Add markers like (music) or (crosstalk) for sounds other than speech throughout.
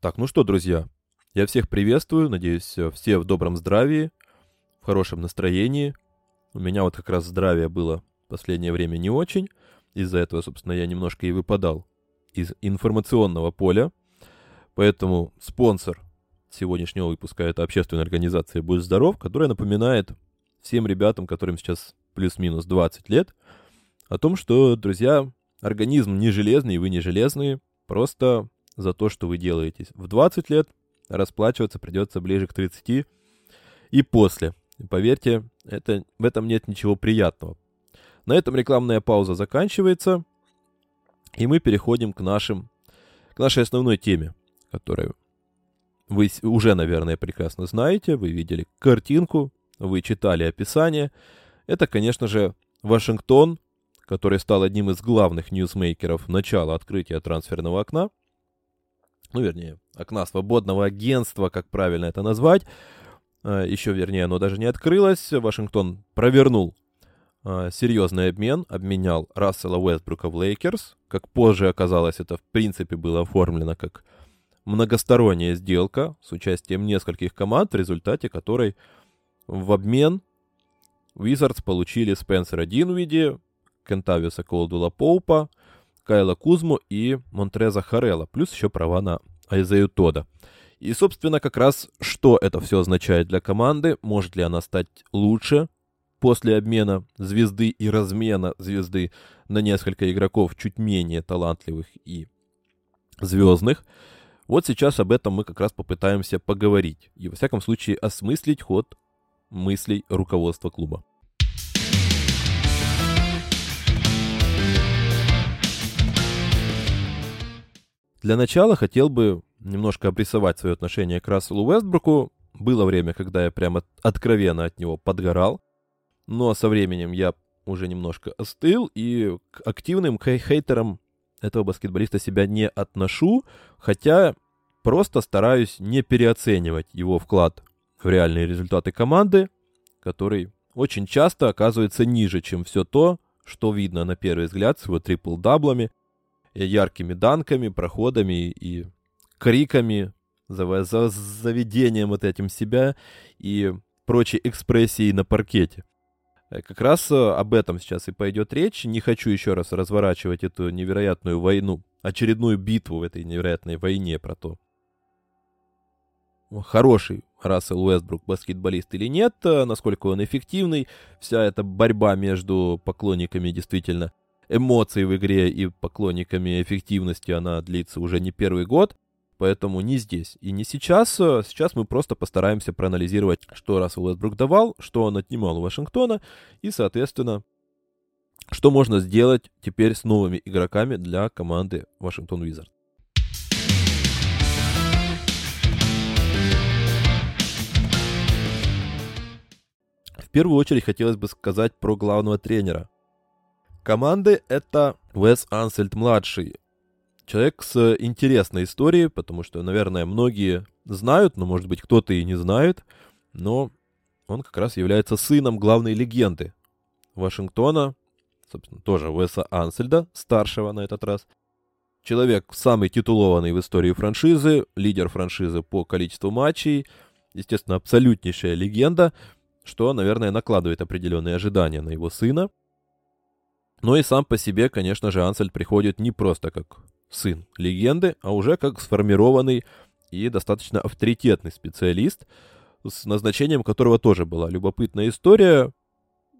Так, ну что, друзья, я всех приветствую, надеюсь, все в добром здравии, в хорошем настроении. У меня вот как раз здравие было в последнее время не очень, из-за этого, собственно, я немножко и выпадал из информационного поля, поэтому спонсор сегодняшнего выпуска это общественная организация «Будь здоров», которая напоминает всем ребятам, которым сейчас плюс-минус 20 лет, о том, что, друзья, организм не железный, вы не железные, просто за то, что вы делаете. В 20 лет расплачиваться придется ближе к 30 и после. Поверьте, это, в этом нет ничего приятного. На этом рекламная пауза заканчивается, и мы переходим к, нашим, к нашей основной теме, которую вы уже, наверное, прекрасно знаете, вы видели картинку, вы читали описание. Это, конечно же, Вашингтон, который стал одним из главных ньюсмейкеров начала открытия трансферного окна ну, вернее, окна свободного агентства, как правильно это назвать. А, Еще, вернее, оно даже не открылось. Вашингтон провернул а, серьезный обмен, обменял Рассела Уэстбрука в Лейкерс. Как позже оказалось, это в принципе было оформлено как многосторонняя сделка с участием нескольких команд, в результате которой в обмен Wizards получили Спенсера Динвиди, Кентавиуса Колдула Поупа, Кайла Кузму и Монтреза Харелла, плюс еще права на Айзею Тода. И, собственно, как раз что это все означает для команды, может ли она стать лучше после обмена звезды и размена звезды на несколько игроков чуть менее талантливых и звездных. Вот сейчас об этом мы как раз попытаемся поговорить и, во всяком случае, осмыслить ход мыслей руководства клуба. Для начала хотел бы немножко обрисовать свое отношение к Расселу Уэстбруку. Было время, когда я прямо откровенно от него подгорал, но со временем я уже немножко остыл и к активным к хейтерам этого баскетболиста себя не отношу, хотя просто стараюсь не переоценивать его вклад в реальные результаты команды, который очень часто оказывается ниже, чем все то, что видно на первый взгляд с его трипл-даблами яркими данками, проходами и криками, за, за заведением вот этим себя и прочей экспрессией на паркете. Э, как раз э, об этом сейчас и пойдет речь. Не хочу еще раз разворачивать эту невероятную войну, очередную битву в этой невероятной войне про то, хороший Рассел Уэстбрук баскетболист или нет, э, насколько он эффективный. Вся эта борьба между поклонниками действительно эмоций в игре и поклонниками эффективности, она длится уже не первый год. Поэтому не здесь и не сейчас. Сейчас мы просто постараемся проанализировать, что Рассел Уэстбрук давал, что он отнимал у Вашингтона, и, соответственно, что можно сделать теперь с новыми игроками для команды Вашингтон Визард. В первую очередь хотелось бы сказать про главного тренера команды это Уэс Ансельд-младший. Человек с интересной историей, потому что, наверное, многие знают, но, может быть, кто-то и не знает, но он как раз является сыном главной легенды Вашингтона, собственно, тоже Уэса Ансельда, старшего на этот раз. Человек самый титулованный в истории франшизы, лидер франшизы по количеству матчей, естественно, абсолютнейшая легенда, что, наверное, накладывает определенные ожидания на его сына. Но и сам по себе, конечно же, Ансельд приходит не просто как сын легенды, а уже как сформированный и достаточно авторитетный специалист, с назначением которого тоже была любопытная история.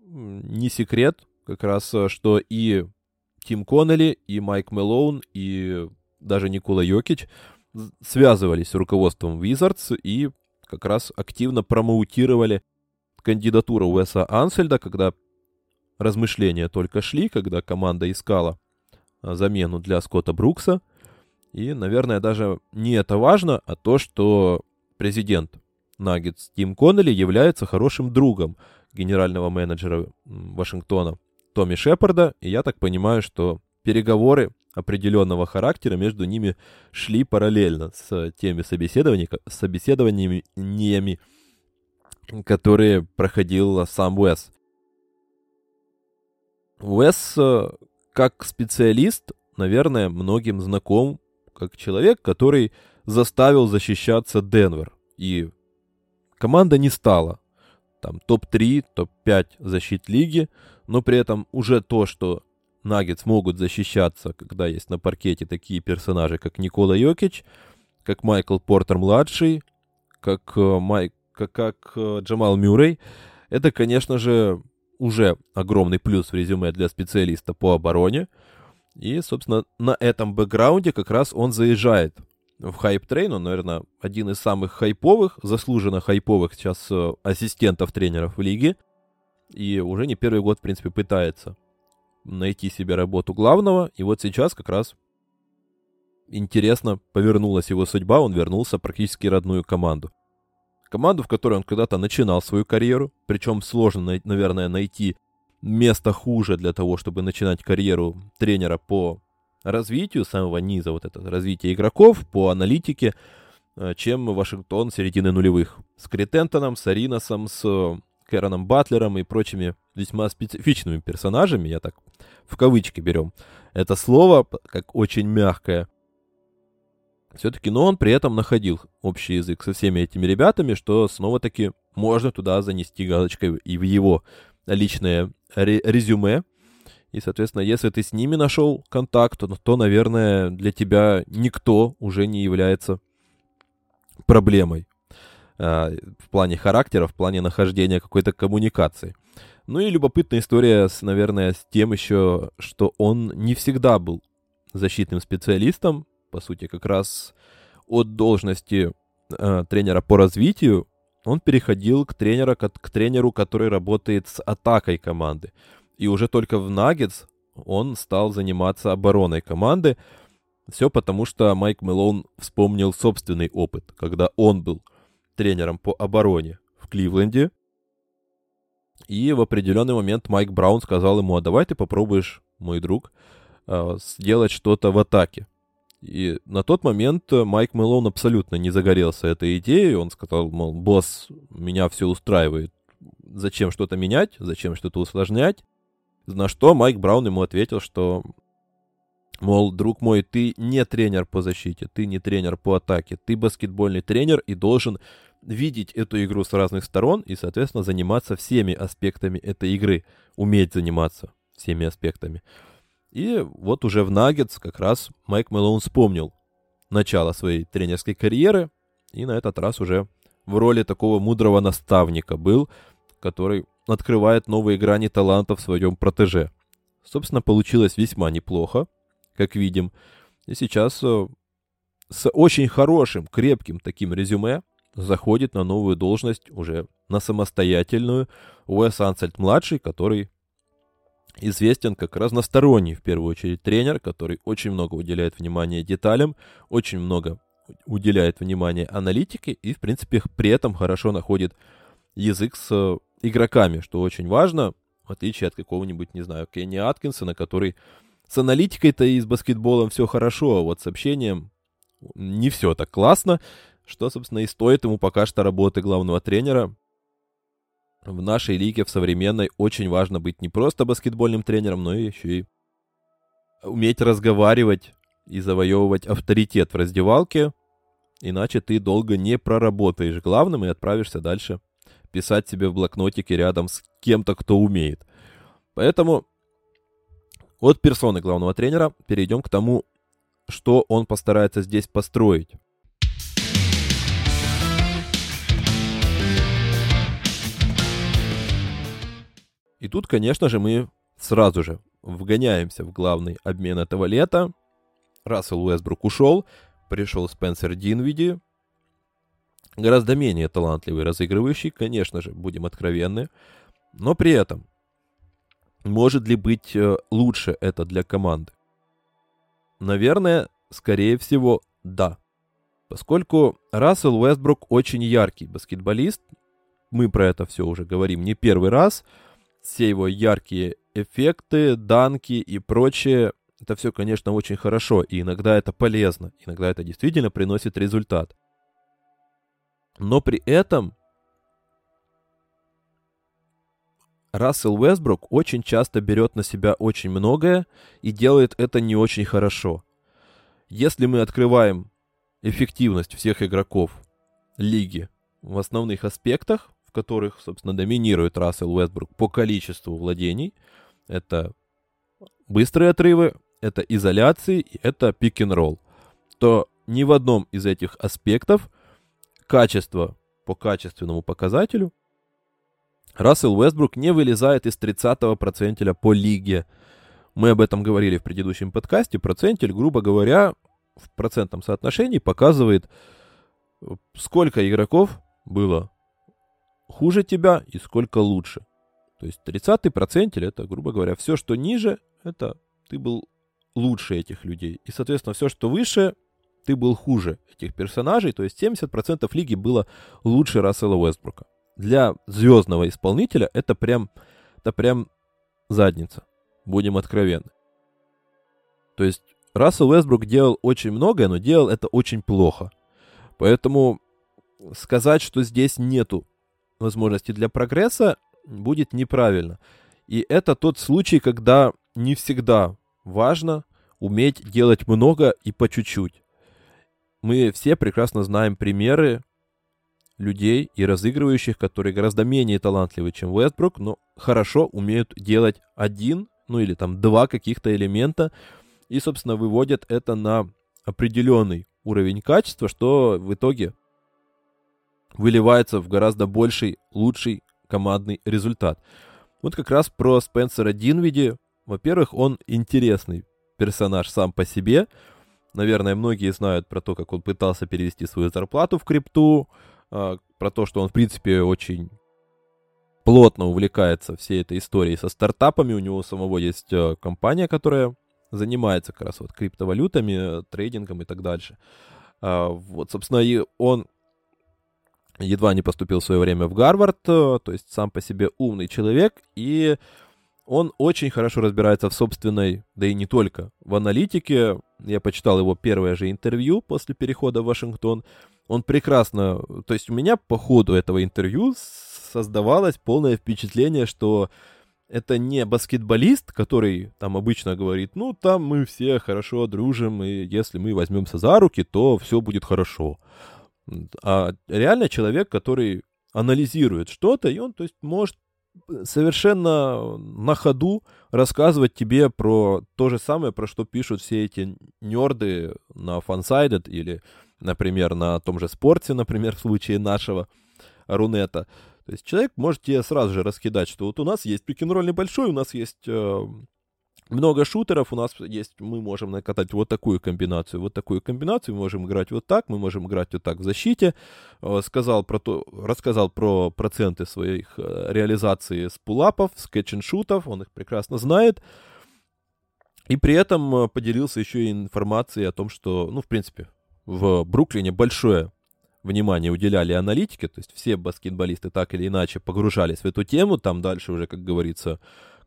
Не секрет, как раз, что и Тим Коннелли, и Майк Мелоун, и даже Никола Йокич связывались с руководством Wizards и как раз активно промоутировали кандидатуру Уэса Ансельда, когда размышления только шли, когда команда искала а, замену для Скотта Брукса. И, наверное, даже не это важно, а то, что президент Наггетс Тим Коннелли является хорошим другом генерального менеджера Вашингтона Томми Шепарда. И я так понимаю, что переговоры определенного характера между ними шли параллельно с теми собеседованиями, которые проходил сам Уэс. Уэс, э, как специалист, наверное, многим знаком как человек, который заставил защищаться Денвер. И команда не стала там топ-3, топ-5 защит лиги, но при этом уже то, что Наггетс могут защищаться, когда есть на паркете такие персонажи, как Никола Йокич, как Майкл Портер-младший, как, э, Майк, как, как э, Джамал Мюррей, это, конечно же, уже огромный плюс в резюме для специалиста по обороне. И, собственно, на этом бэкграунде как раз он заезжает в hype train. Он, наверное, один из самых хайповых, заслуженно хайповых сейчас э, ассистентов тренеров в лиге. И уже не первый год, в принципе, пытается найти себе работу главного. И вот сейчас как раз интересно повернулась его судьба. Он вернулся практически родную команду. Команду, в которой он когда-то начинал свою карьеру. Причем сложно, наверное, найти место хуже для того, чтобы начинать карьеру тренера по развитию самого низа, вот это развитие игроков, по аналитике, э, чем Вашингтон середины нулевых. С Критентоном, с Ариносом, с Кэроном Батлером и прочими весьма специфичными персонажами, я так в кавычки берем это слово, как очень мягкое. Все-таки, но он при этом находил общий язык со всеми этими ребятами, что снова-таки можно туда занести галочкой и в его личное резюме. И, соответственно, если ты с ними нашел контакт, то, наверное, для тебя никто уже не является проблемой э, в плане характера, в плане нахождения какой-то коммуникации. Ну и любопытная история, с, наверное, с тем еще, что он не всегда был защитным специалистом, по сути, как раз от должности э, тренера по развитию он переходил к, тренера, к, к тренеру, который работает с атакой команды. И уже только в Наггетс он стал заниматься обороной команды. Все потому, что Майк Мэлоун вспомнил собственный опыт, когда он был тренером по обороне в Кливленде. И в определенный момент Майк Браун сказал ему, а давай ты попробуешь, мой друг, э, сделать что-то в атаке. И на тот момент э, Майк Мэлоун абсолютно не загорелся этой идеей. Он сказал, мол, босс, меня все устраивает. Зачем что-то менять? Зачем что-то усложнять? На что Майк Браун ему ответил, что, мол, друг мой, ты не тренер по защите, ты не тренер по атаке, ты баскетбольный тренер и должен видеть эту игру с разных сторон и, соответственно, заниматься всеми аспектами этой игры, уметь заниматься всеми аспектами. И вот уже в Наггетс как раз Майк Мэлоун вспомнил начало своей тренерской карьеры, и на этот раз уже в роли такого мудрого наставника был, который открывает новые грани таланта в своем протеже. Собственно, получилось весьма неплохо, как видим. И сейчас э, с очень хорошим, крепким таким резюме заходит на новую должность уже на самостоятельную Уэс Ансельд-младший, который известен как разносторонний, в первую очередь, тренер, который очень много уделяет внимания деталям, очень много уделяет внимания аналитике и, в принципе, при этом хорошо находит язык с э, игроками, что очень важно, в отличие от какого-нибудь, не знаю, Кенни Аткинсона, который с аналитикой-то и с баскетболом все хорошо, а вот с общением не все так классно, что, собственно, и стоит ему пока что работы главного тренера, в нашей лиге, в современной, очень важно быть не просто баскетбольным тренером, но еще и уметь разговаривать и завоевывать авторитет в раздевалке, иначе ты долго не проработаешь главным и отправишься дальше писать себе в блокнотике рядом с кем-то, кто умеет. Поэтому от персоны главного тренера перейдем к тому, что он постарается здесь построить. И тут, конечно же, мы сразу же вгоняемся в главный обмен этого лета. Рассел Уэсбрук ушел, пришел Спенсер Динвиди, гораздо менее талантливый разыгрывающий, конечно же, будем откровенны. Но при этом, может ли быть э, лучше это для команды? Наверное, скорее всего, да. Поскольку Рассел Уэстбрук очень яркий баскетболист, мы про это все уже говорим не первый раз – все его яркие эффекты, данки и прочее, это все, конечно, очень хорошо, и иногда это полезно, иногда это действительно приносит результат. Но при этом Рассел Уэсбрук очень часто берет на себя очень многое и делает это не очень хорошо. Если мы открываем эффективность всех игроков лиги в основных аспектах, в которых, собственно, доминирует Рассел Уэстбрук по количеству владений. Это быстрые отрывы, это изоляции, это пик-н-ролл. То ни в одном из этих аспектов качество по качественному показателю Рассел Уэстбрук не вылезает из 30-го процентиля по лиге. Мы об этом говорили в предыдущем подкасте. Процентиль, грубо говоря, в процентном соотношении показывает, сколько игроков было хуже тебя и сколько лучше. То есть 30-й процентиль это, грубо говоря, все, что ниже, это ты был лучше этих людей. И, соответственно, все, что выше, ты был хуже этих персонажей. То есть 70% лиги было лучше Рассела Уэстбрука. Для звездного исполнителя это прям, это прям задница. Будем откровенны. То есть Рассел Уэсбрук делал очень многое, но делал это очень плохо. Поэтому сказать, что здесь нету возможности для прогресса, будет неправильно. И это тот случай, когда не всегда важно уметь делать много и по чуть-чуть. Мы все прекрасно знаем примеры людей и разыгрывающих, которые гораздо менее талантливы, чем Вестбрук, но хорошо умеют делать один, ну или там два каких-то элемента, и, собственно, выводят это на определенный уровень качества, что в итоге выливается в гораздо больший, лучший командный результат. Вот как раз про Спенсера Динвиди. Во-первых, он интересный персонаж сам по себе. Наверное, многие знают про то, как он пытался перевести свою зарплату в крипту, а, про то, что он, в принципе, очень плотно увлекается всей этой историей со стартапами. У него самого есть э, компания, которая занимается как раз вот криптовалютами, трейдингом и так дальше. А, вот, собственно, и он едва не поступил в свое время в Гарвард, э, то есть сам по себе умный человек, и он очень хорошо разбирается в собственной, да и не только, в аналитике. Я почитал его первое же интервью после перехода в Вашингтон. Он прекрасно... То есть у меня по ходу этого интервью создавалось полное впечатление, что это не баскетболист, который там обычно говорит, ну, там мы все хорошо дружим, и если мы возьмемся за руки, то все будет хорошо. А реально человек, который анализирует что-то, и он, то есть, может совершенно на ходу рассказывать тебе про то же самое, про что пишут все эти нерды на Fansided или, например, на том же спорте, (laughs) например, в случае нашего Рунета. То есть человек может тебе сразу же раскидать, что вот у нас есть пик-н-ролл небольшой, у нас есть э, много шутеров, у нас есть, мы можем накатать вот такую комбинацию, вот такую комбинацию, мы можем играть вот так, мы можем играть вот так в защите. Э, сказал про то, рассказал про проценты своих э, реализации с пулапов, с кэтч-н-шутов, он их прекрасно знает. И при этом э, поделился еще и информацией о том, что, ну, в принципе, в Бруклине большое внимание уделяли аналитике, то есть все баскетболисты так или иначе погружались в эту тему, там дальше уже, как говорится,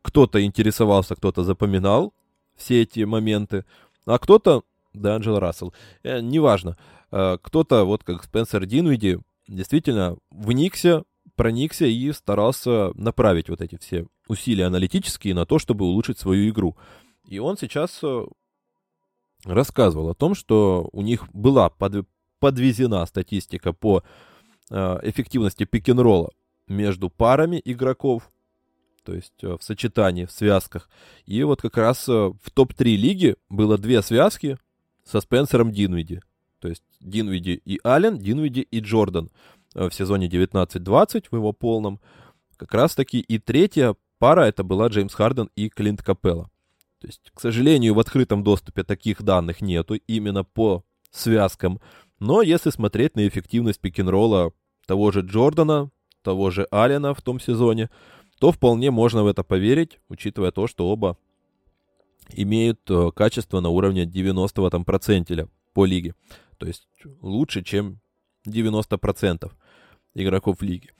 кто-то интересовался, кто-то запоминал все эти моменты, а кто-то, да, Анджел Рассел, э, неважно, э, кто-то, вот как Спенсер Динвиди, действительно вникся, проникся и старался направить вот эти все усилия аналитические на то, чтобы улучшить свою игру. И он сейчас э, рассказывал о том, что у них была под, подвезена статистика по э, эффективности пик-н-ролла между парами игроков, то есть э, в сочетании, в связках. И вот как раз э, в топ-3 лиги было две связки со Спенсером Динвиди. То есть Динвиди и Аллен, Динвиди и Джордан в сезоне 19-20 в его полном. Как раз таки и третья пара это была Джеймс Харден и Клинт Капелла. То есть, к сожалению, в открытом доступе таких данных нету именно по связкам. Но если смотреть на эффективность пик-н-ролла того же Джордана, того же Аллена в том сезоне, то вполне можно в это поверить, учитывая то, что оба имеют э, качество на уровне 90-го там процентиля по лиге. То есть лучше, чем 90% игроков лиги.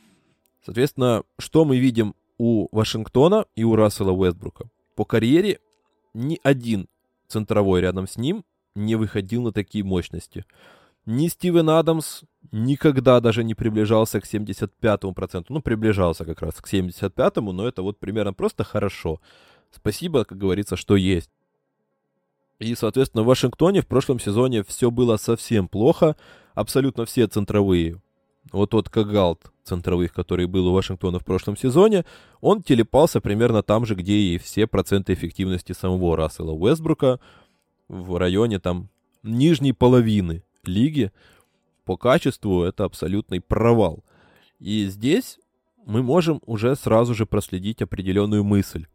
Соответственно, что мы видим у Вашингтона и у Рассела Уэстбрука? По карьере ни один центровой рядом с ним не выходил на такие мощности. Ни Стивен Адамс никогда даже не приближался к 75-му проценту. Ну, приближался как раз к 75-му, но это вот примерно просто хорошо. Спасибо, как говорится, что есть. И, соответственно, в Вашингтоне в прошлом сезоне все было совсем плохо. Абсолютно все центровые. Вот тот Кагалт центровых, который был у Вашингтона в прошлом сезоне, он телепался примерно там же, где и все проценты эффективности самого Рассела Уэсбрука в районе там нижней половины лиги. По качеству это абсолютный провал. И здесь мы можем уже сразу же проследить определенную мысль.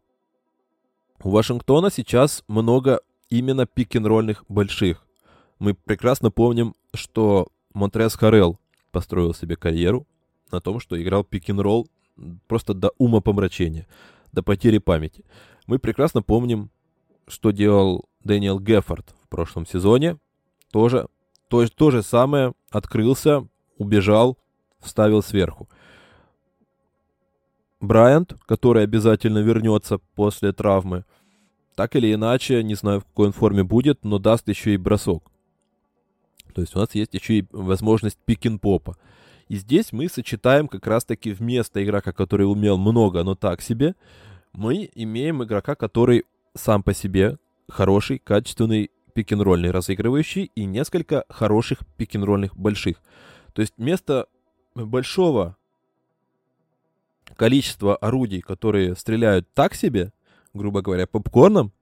У Вашингтона сейчас много именно пик-н-ролльных больших. Мы прекрасно помним, что Монтрес Харелл построил себе карьеру на том, что играл пик-н-ролл просто до ума помрачения, до потери памяти. Мы прекрасно помним, что делал Дэниел Геффорд в прошлом сезоне. Тоже то, то же самое, открылся, убежал, вставил сверху. Брайант, который обязательно вернется после травмы, так или иначе, не знаю, в какой он форме будет, но даст еще и бросок. То есть у нас есть еще и возможность пик-н-попа. И здесь мы сочетаем как раз-таки вместо игрока, который умел много, но так себе, мы имеем игрока, который сам по себе хороший, качественный пик-н-ролльный разыгрывающий и несколько хороших пик-н-ролльных больших. То есть вместо большого количества орудий, которые стреляют так себе, грубо говоря, попкорном,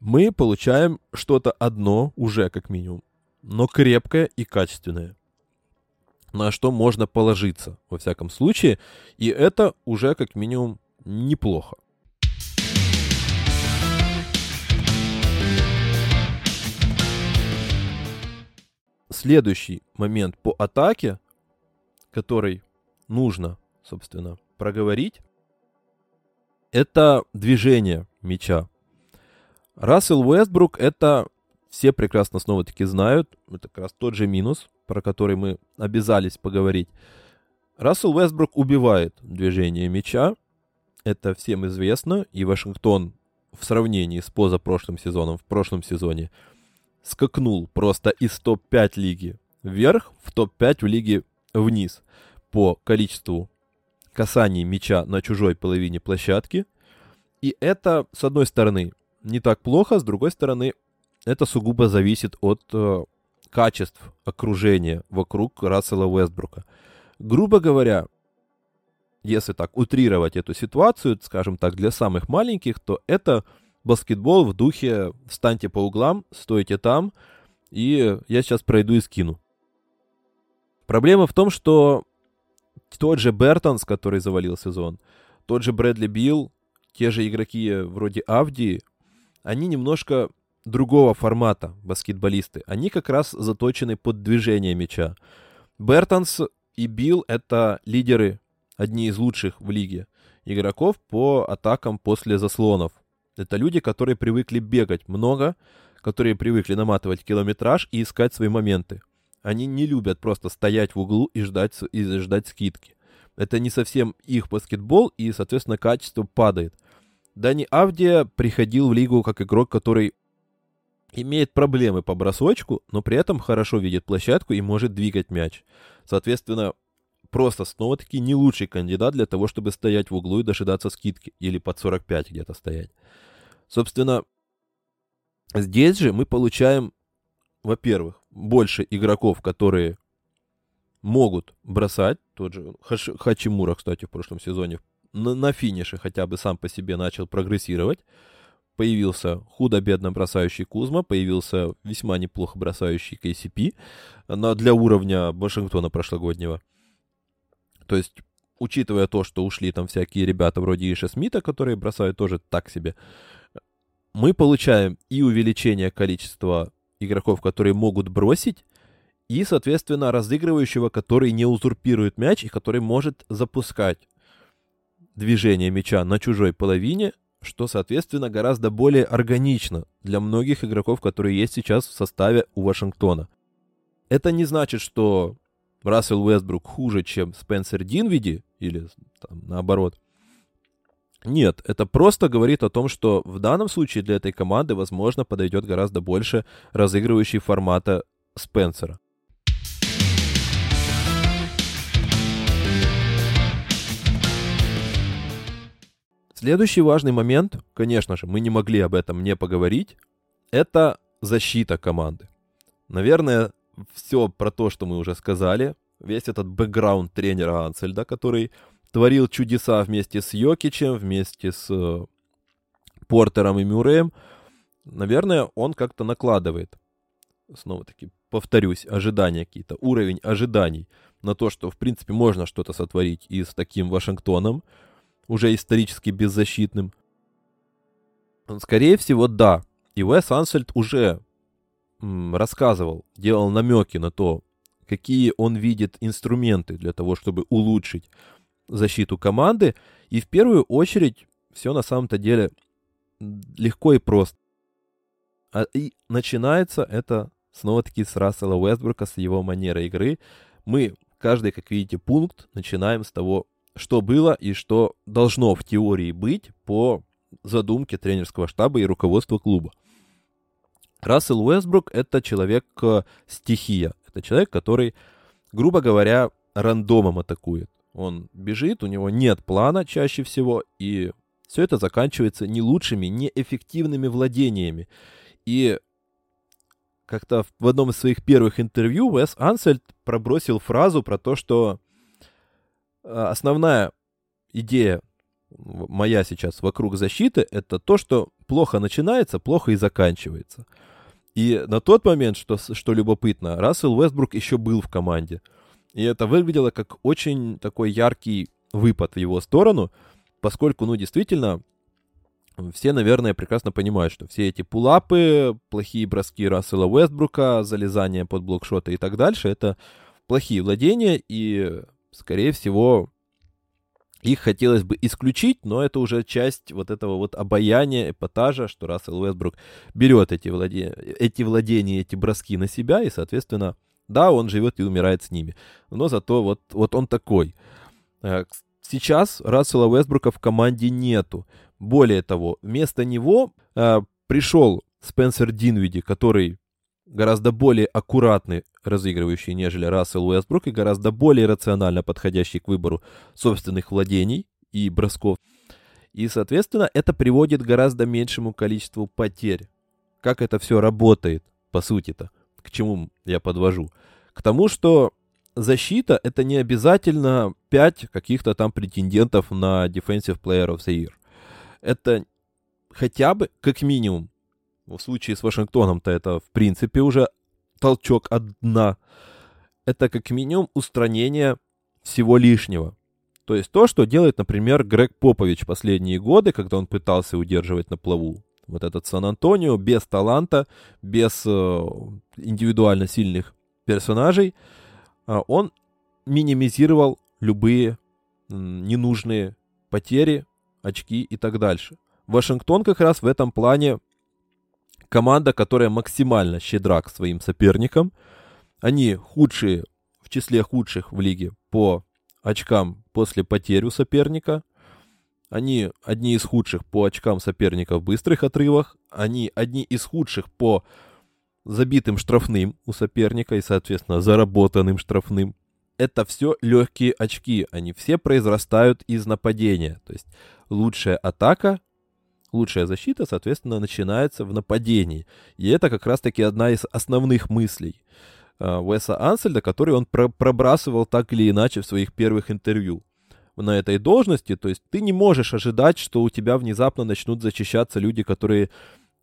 мы получаем что-то одно уже как минимум, но крепкое и качественное, на что можно положиться во всяком случае, и это уже как минимум неплохо. Следующий момент по атаке, который нужно, собственно, проговорить, это движение мяча. Рассел Уэстбрук это все прекрасно снова-таки знают. Это как раз тот же минус, про который мы обязались поговорить. Рассел Уэстбрук убивает движение мяча. Это всем известно. И Вашингтон в сравнении с позапрошлым сезоном, в прошлом сезоне, скакнул просто из топ-5 лиги вверх в топ-5 в лиге вниз по количеству касаний мяча на чужой половине площадки. И это, с одной стороны, не так плохо, с другой стороны, это сугубо зависит от э, качеств окружения вокруг Рассела Уэстбрука. Грубо говоря, если так утрировать эту ситуацию, скажем так, для самых маленьких, то это баскетбол в духе «встаньте по углам, стойте там, и я сейчас пройду и скину». Проблема в том, что тот же Бертонс, который завалил сезон, тот же Брэдли Билл, те же игроки вроде Авди, они немножко другого формата баскетболисты. Они как раз заточены под движение мяча. Бертонс и Билл — это лидеры, одни из лучших в лиге игроков по атакам после заслонов. Это люди, которые привыкли бегать много, которые привыкли наматывать километраж и искать свои моменты. Они не любят просто стоять в углу и ждать, и ждать скидки. Это не совсем их баскетбол, и, соответственно, качество падает. Дани Авдия приходил в лигу как игрок, который имеет проблемы по бросочку, но при этом хорошо видит площадку и может двигать мяч. Соответственно, просто снова-таки не лучший кандидат для того, чтобы стоять в углу и дожидаться скидки, или под 45 где-то стоять. Собственно, здесь же мы получаем, во-первых, больше игроков, которые могут бросать. Тот же Хаш, Хачимура, кстати, в прошлом сезоне на, на финише хотя бы сам по себе начал прогрессировать. Появился худо-бедно бросающий Кузма, появился весьма неплохо бросающий KCP на, для уровня Вашингтона прошлогоднего. То есть, учитывая то, что ушли там всякие ребята вроде Иша Смита, которые бросают тоже так себе, мы получаем и увеличение количества игроков, которые могут бросить, и, соответственно, разыгрывающего, который не узурпирует мяч и который может запускать движение мяча на чужой половине, что, соответственно, гораздо более органично для многих игроков, которые есть сейчас в составе у Вашингтона. Это не значит, что Рассел Уэстбрук хуже, чем Спенсер Динвиди, или там, наоборот. Нет, это просто говорит о том, что в данном случае для этой команды, возможно, подойдет гораздо больше разыгрывающий формата Спенсера. Следующий важный момент, конечно же, мы не могли об этом не поговорить, это защита команды. Наверное, все про то, что мы уже сказали, весь этот бэкграунд тренера Ансельда, который творил чудеса вместе с Йокичем, вместе с э, Портером и Мюрреем, наверное, он как-то накладывает, снова-таки повторюсь, ожидания какие-то, уровень ожиданий на то, что, в принципе, можно что-то сотворить и с таким Вашингтоном, уже исторически беззащитным. Скорее всего, да. И Уэс Ансельд уже рассказывал, делал намеки на то, какие он видит инструменты для того, чтобы улучшить защиту команды. И в первую очередь все на самом-то деле легко и просто. А, и начинается это снова-таки с Рассела Уэстбрука, с его манерой игры. Мы каждый, как видите, пункт начинаем с того, что было и что должно в теории быть по задумке тренерского штаба и руководства клуба. Рассел Уэстбрук — это человек-стихия. Это человек, который, грубо говоря, рандомом атакует. Он бежит, у него нет плана чаще всего, и все это заканчивается не лучшими, не эффективными владениями. И как-то в одном из своих первых интервью Уэс Ансельд пробросил фразу про то, что а, основная идея моя сейчас вокруг защиты, это то, что плохо начинается, плохо и заканчивается. И на тот момент, что, что любопытно, Рассел Уэстбрук еще был в команде. И это выглядело как очень такой яркий выпад в его сторону, поскольку, ну, действительно, все, наверное, прекрасно понимают, что все эти пулапы, плохие броски Рассела Уэстбрука, залезание под блокшоты и так дальше, это плохие владения, и, скорее всего, их хотелось бы исключить, но это уже часть вот этого вот обаяния, эпатажа, что Рассел Уэстбрук берет эти, владе... эти владения, эти броски на себя, и, соответственно, да, он живет и умирает с ними. Но зато вот, вот он такой. Э, сейчас Рассела Уэстбрука в команде нету. Более того, вместо него э, пришел Спенсер Динвиди, который гораздо более аккуратный разыгрывающий, нежели Рассел Уэстбрук, и гораздо более рационально подходящий к выбору собственных владений и бросков. И, соответственно, это приводит к гораздо меньшему количеству потерь. Как это все работает, по сути-то? К чему я подвожу? К тому, что защита — это не обязательно 5 каких-то там претендентов на Defensive Player of the Year. Это хотя бы, как минимум, в случае с Вашингтоном-то это, в принципе, уже толчок от дна. Это как минимум устранение всего лишнего. То есть то, что делает, например, Грег Попович последние годы, когда он пытался удерживать на плаву вот этот Сан-Антонио без таланта, без э, индивидуально сильных персонажей, э, он минимизировал любые э, ненужные потери, очки и так дальше. Вашингтон как раз в этом плане команда, которая максимально щедра к своим соперникам. Они худшие, в числе худших в лиге по очкам после потери у соперника. Они одни из худших по очкам соперника в быстрых отрывах. Они одни из худших по забитым штрафным у соперника и, соответственно, заработанным штрафным. Это все легкие очки. Они все произрастают из нападения. То есть лучшая атака лучшая защита, соответственно, начинается в нападении. И это как раз-таки одна из основных мыслей э, Уэса Ансельда, который он про пробрасывал так или иначе в своих первых интервью на этой должности. То есть ты не можешь ожидать, что у тебя внезапно начнут защищаться люди, которые,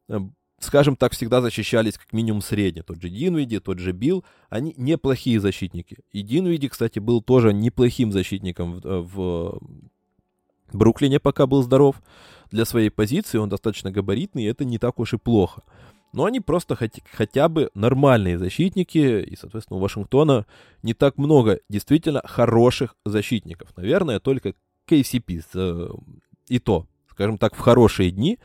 э, скажем так, всегда защищались как минимум средне. Тот же Динвиди, тот же Билл, они неплохие защитники. И Динвиди, кстати, был тоже неплохим защитником в, э, в Бруклине, пока был здоров для своей позиции, он достаточно габаритный, и это не так уж и плохо. Но они просто хоть, хотя бы нормальные защитники, и, соответственно, у Вашингтона не так много действительно хороших защитников. Наверное, только KCP, э, и то, скажем так, в хорошие дни,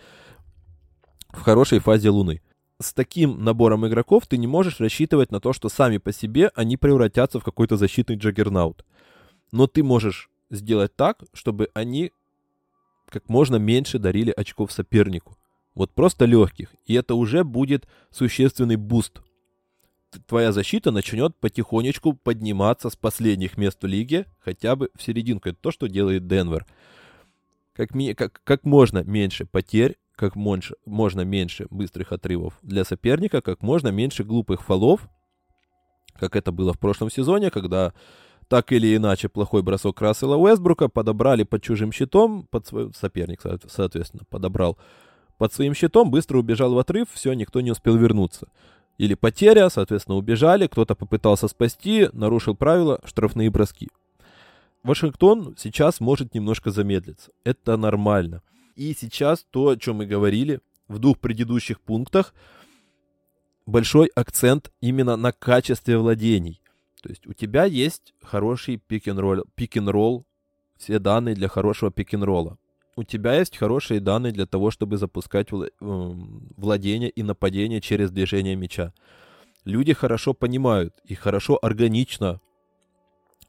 в хорошей фазе Луны. С таким набором игроков ты не можешь рассчитывать на то, что сами по себе они превратятся в какой-то защитный джаггернаут. Но ты можешь сделать так, чтобы они как можно меньше дарили очков сопернику. Вот просто легких. И это уже будет существенный буст. Твоя защита начнет потихонечку подниматься с последних мест в лиге, хотя бы в серединку. Это то, что делает Денвер. Как, ми- как, как можно меньше потерь, как можно меньше быстрых отрывов для соперника, как можно меньше глупых фолов, как это было в прошлом сезоне, когда так или иначе плохой бросок Рассела Уэсбрука подобрали под чужим щитом, под свой соперник, соответственно, подобрал под своим щитом, быстро убежал в отрыв, все, никто не успел вернуться. Или потеря, соответственно, убежали, кто-то попытался спасти, нарушил правила, штрафные броски. Вашингтон сейчас может немножко замедлиться. Это нормально. И сейчас то, о чем мы говорили в двух предыдущих пунктах, большой акцент именно на качестве владений. То есть у тебя есть хороший пик-н-ролл, пик-н-ролл, все данные для хорошего пик-н-ролла. У тебя есть хорошие данные для того, чтобы запускать эм, владение и нападение через движение мяча. Люди хорошо понимают и хорошо органично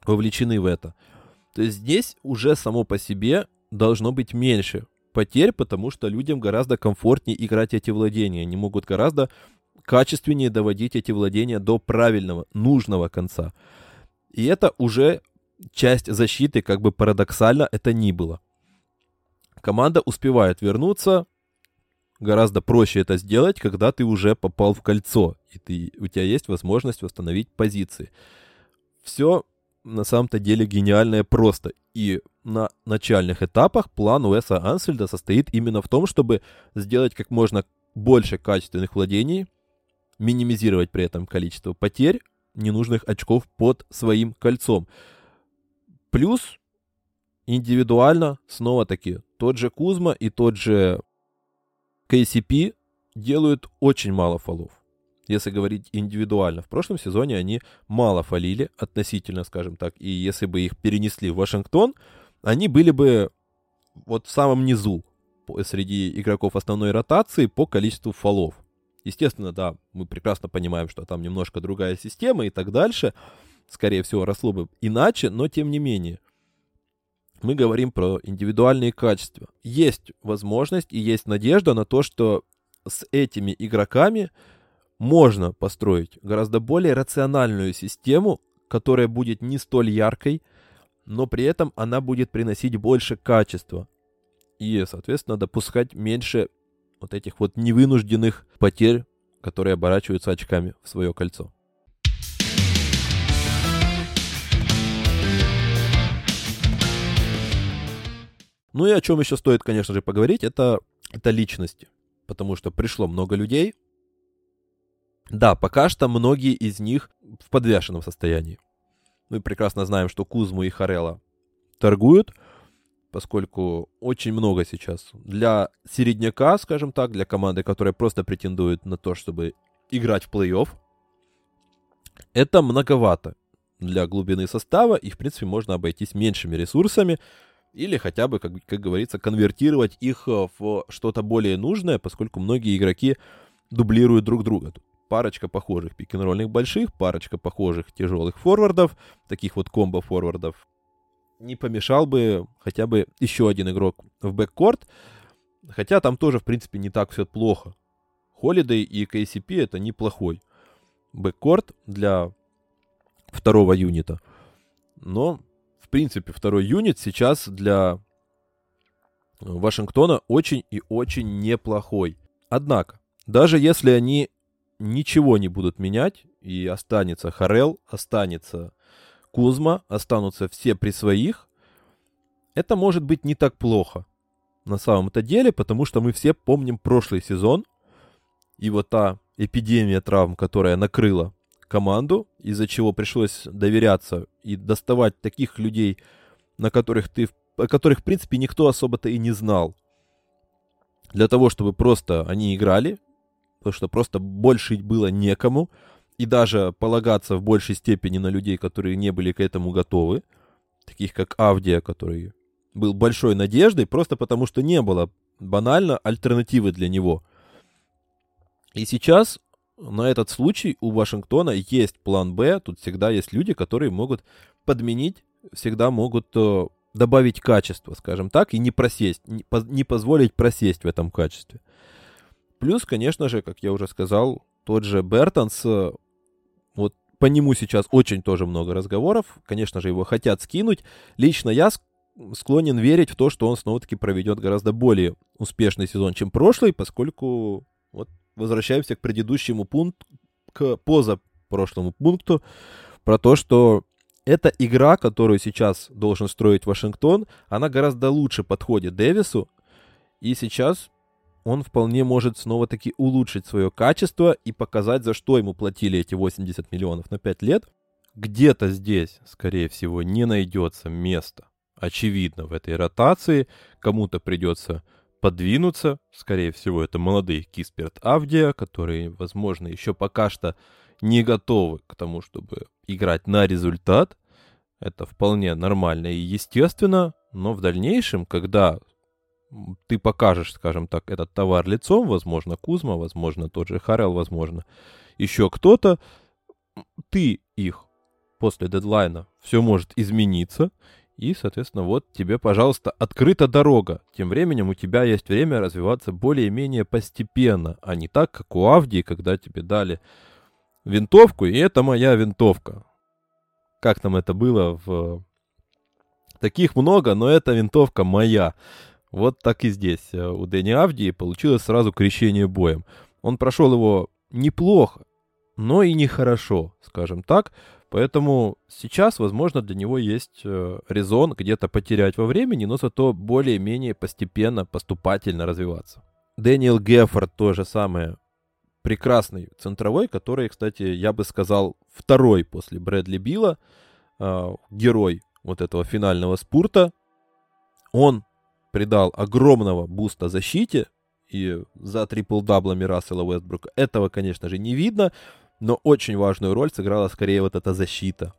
вовлечены в это. То есть здесь уже само по себе должно быть меньше потерь, потому что людям гораздо комфортнее играть эти владения. Они могут гораздо качественнее доводить эти владения до правильного, нужного конца. И это уже часть защиты, как бы парадоксально это ни было. Команда успевает вернуться, гораздо проще это сделать, когда ты уже попал в кольцо, и ты, у тебя есть возможность восстановить позиции. Все на самом-то деле гениальное просто. И на начальных этапах план Уэса Ансельда состоит именно в том, чтобы сделать как можно больше качественных владений, минимизировать при этом количество потерь, ненужных очков под своим кольцом. Плюс индивидуально, снова-таки, тот же Кузма и тот же KCP делают очень мало фолов. Если говорить индивидуально, в прошлом сезоне они мало фалили относительно, скажем так, и если бы их перенесли в Вашингтон, они были бы вот в самом низу среди игроков основной ротации по количеству фолов. Естественно, да, мы прекрасно понимаем, что там немножко другая система и так дальше. Скорее всего, росло бы иначе, но тем не менее. Мы говорим про индивидуальные качества. Есть возможность и есть надежда на то, что с этими игроками можно построить гораздо более рациональную систему, которая будет не столь яркой, но при этом она будет приносить больше качества и, соответственно, допускать меньше вот этих вот невынужденных потерь, которые оборачиваются очками в свое кольцо. Ну и о чем еще стоит, конечно же, поговорить, это, это личности. Потому что пришло много людей. Да, пока что многие из них в подвешенном состоянии. Мы прекрасно знаем, что Кузму и Харела торгуют – поскольку очень много сейчас для середняка, скажем так, для команды, которая просто претендует на то, чтобы играть в плей-офф, это многовато для глубины состава, и, в принципе, можно обойтись меньшими ресурсами, или хотя бы, как, как говорится, конвертировать их э, в что-то более нужное, поскольку многие игроки дублируют друг друга. Тут парочка похожих пик-н-ролльных больших, парочка похожих тяжелых форвардов, таких вот комбо-форвардов, не помешал бы хотя бы еще один игрок в бэккорт. Хотя там тоже, в принципе, не так все плохо. Холидей и KCP это неплохой бэккорт для второго юнита. Но, в принципе, второй юнит сейчас для Вашингтона очень и очень неплохой. Однако, даже если они ничего не будут менять, и останется Харел, останется Кузма останутся все при своих, это может быть не так плохо на самом-то деле, потому что мы все помним прошлый сезон и вот та эпидемия травм, которая накрыла команду, из-за чего пришлось доверяться и доставать таких людей, на которых ты, о которых, в принципе, никто особо-то и не знал. Для того, чтобы просто они играли, потому что просто больше было некому, и даже полагаться в большей степени на людей, которые не были к этому готовы, таких как Авдия, который был большой надеждой, просто потому что не было банально альтернативы для него. И сейчас на этот случай у Вашингтона есть план Б, тут всегда есть люди, которые могут подменить, всегда могут э, добавить качество, скажем так, и не просесть, не, позволить просесть в этом качестве. Плюс, конечно же, как я уже сказал, тот же Бертонс, э, вот по нему сейчас очень тоже много разговоров. Конечно же, его хотят скинуть. Лично я склонен верить в то, что он снова-таки проведет гораздо более успешный сезон, чем прошлый, поскольку вот возвращаемся к предыдущему пункту, к позапрошлому пункту, про то, что эта игра, которую сейчас должен строить Вашингтон, она гораздо лучше подходит Дэвису, и сейчас он вполне может снова-таки улучшить свое качество и показать, за что ему платили эти 80 миллионов на 5 лет. Где-то здесь, скорее всего, не найдется места, очевидно, в этой ротации. Кому-то придется подвинуться. Скорее всего, это молодые Кисперт Авдия, которые, возможно, еще пока что не готовы к тому, чтобы играть на результат. Это вполне нормально и естественно, но в дальнейшем, когда ты покажешь, скажем так, этот товар лицом, возможно, Кузма, возможно, тот же Харел, возможно, еще кто-то, ты их после дедлайна все может измениться, и, соответственно, вот тебе, пожалуйста, открыта дорога. Тем временем у тебя есть время развиваться более-менее постепенно, а не так, как у Авдии, когда тебе дали винтовку, и это моя винтовка. Как там это было в... Таких много, но эта винтовка моя. Вот так и здесь. Э, у Дэни Авдии получилось сразу крещение боем. Он прошел его неплохо, но и нехорошо, скажем так. Поэтому сейчас, возможно, для него есть э, резон где-то потерять во времени, но зато более-менее постепенно, поступательно развиваться. Дэниел Геффорд то же самое. Прекрасный центровой, который, кстати, я бы сказал, второй после Брэдли Билла, э, герой вот этого финального спурта. Он придал огромного буста защите и за трипл-даблами Рассела Уэстбрука. Этого, конечно же, не видно, но очень важную роль сыграла скорее вот эта защита,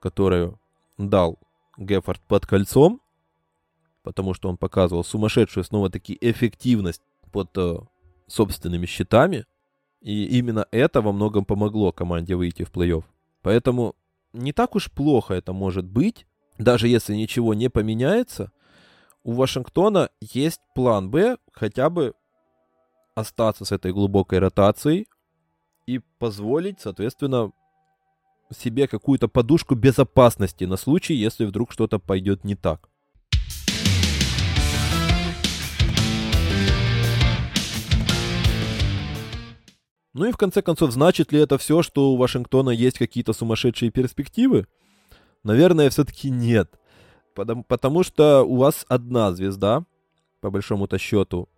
которую дал Геффорд под кольцом, потому что он показывал сумасшедшую снова-таки эффективность под э, собственными щитами, и именно это во многом помогло команде выйти в плей-офф. Поэтому не так уж плохо это может быть, даже если ничего не поменяется. У Вашингтона есть план Б, хотя бы остаться с этой глубокой ротацией, и позволить, соответственно, себе какую-то подушку безопасности на случай, если вдруг что-то пойдет не так. Ну и в конце концов, значит ли это все, что у Вашингтона есть какие-то сумасшедшие перспективы? Наверное, все-таки нет. Потому, потому что у вас одна звезда, по большому-то счету.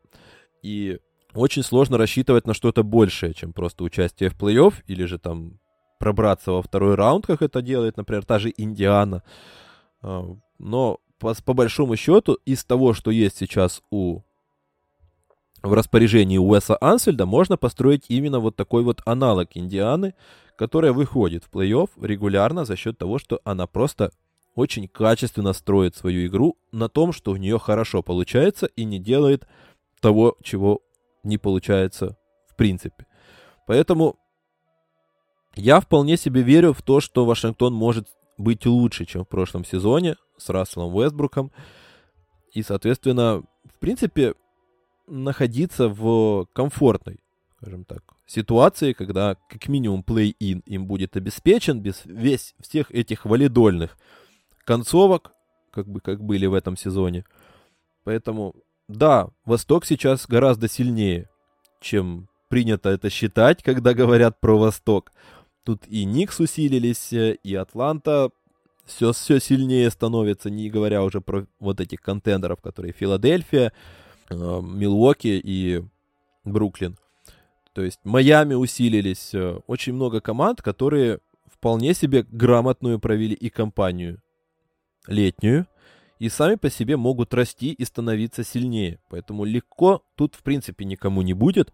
И очень сложно рассчитывать на что-то большее, чем просто участие в плей-офф или же там пробраться во второй раунд, как это делает, например, та же Индиана. А, но по, по большому счету из того, что есть сейчас у в распоряжении Уэса Ансельда, можно построить именно вот такой вот аналог Индианы, которая выходит в плей-офф регулярно за счет того, что она просто очень качественно строит свою игру на том, что у нее хорошо получается и не делает того, чего не получается в принципе. Поэтому я вполне себе верю в то, что Вашингтон может быть лучше, чем в прошлом сезоне с Расселом Уэстбруком. И, соответственно, в принципе, находиться в комфортной, скажем так, ситуации, когда как минимум плей-ин им будет обеспечен без весь всех этих валидольных концовок, как бы как были в этом сезоне. Поэтому да, Восток сейчас гораздо сильнее, чем принято это считать, когда говорят про Восток. Тут и Никс усилились, и Атланта все, все сильнее становится, не говоря уже про вот этих контендеров, которые Филадельфия, э, Милуоки и Бруклин. То есть Майами усилились. Э, очень много команд, которые вполне себе грамотную провели и кампанию летнюю и сами по себе могут расти и становиться сильнее. Поэтому легко тут в принципе никому не будет.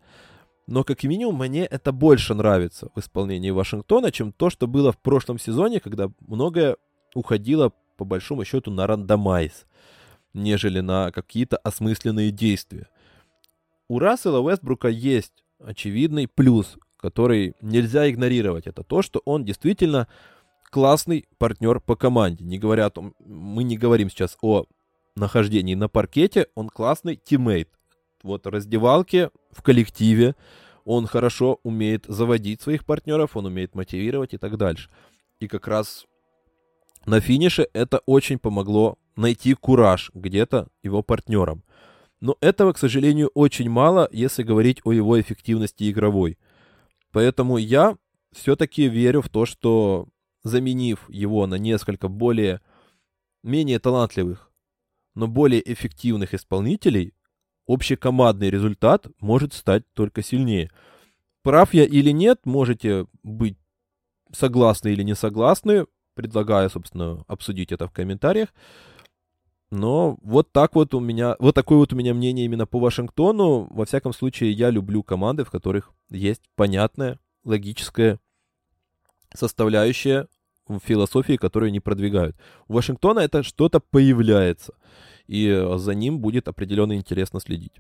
Но как минимум мне это больше нравится в исполнении Вашингтона, чем то, что было в прошлом сезоне, когда многое уходило по большому счету на рандомайз, нежели на какие-то осмысленные действия. У Рассела Уэстбрука есть очевидный плюс, который нельзя игнорировать. Это то, что он действительно классный партнер по команде. Не говоря о том, мы не говорим сейчас о нахождении на паркете, он классный тиммейт. Вот в раздевалке, в коллективе, он хорошо умеет заводить своих партнеров, он умеет мотивировать и так дальше. И как раз на финише это очень помогло найти кураж где-то его партнерам. Но этого, к сожалению, очень мало, если говорить о его эффективности игровой. Поэтому я все-таки верю в то, что заменив его на несколько более менее талантливых, но более эффективных исполнителей, общекомандный результат может стать только сильнее. Прав я или нет, можете быть согласны или не согласны. Предлагаю, собственно, обсудить это в комментариях. Но вот так вот у меня, вот такое вот у меня мнение именно по Вашингтону. Во всяком случае, я люблю команды, в которых есть понятная, логическая составляющая философии, которую они продвигают. У Вашингтона это что-то появляется, и за ним будет определенно интересно следить.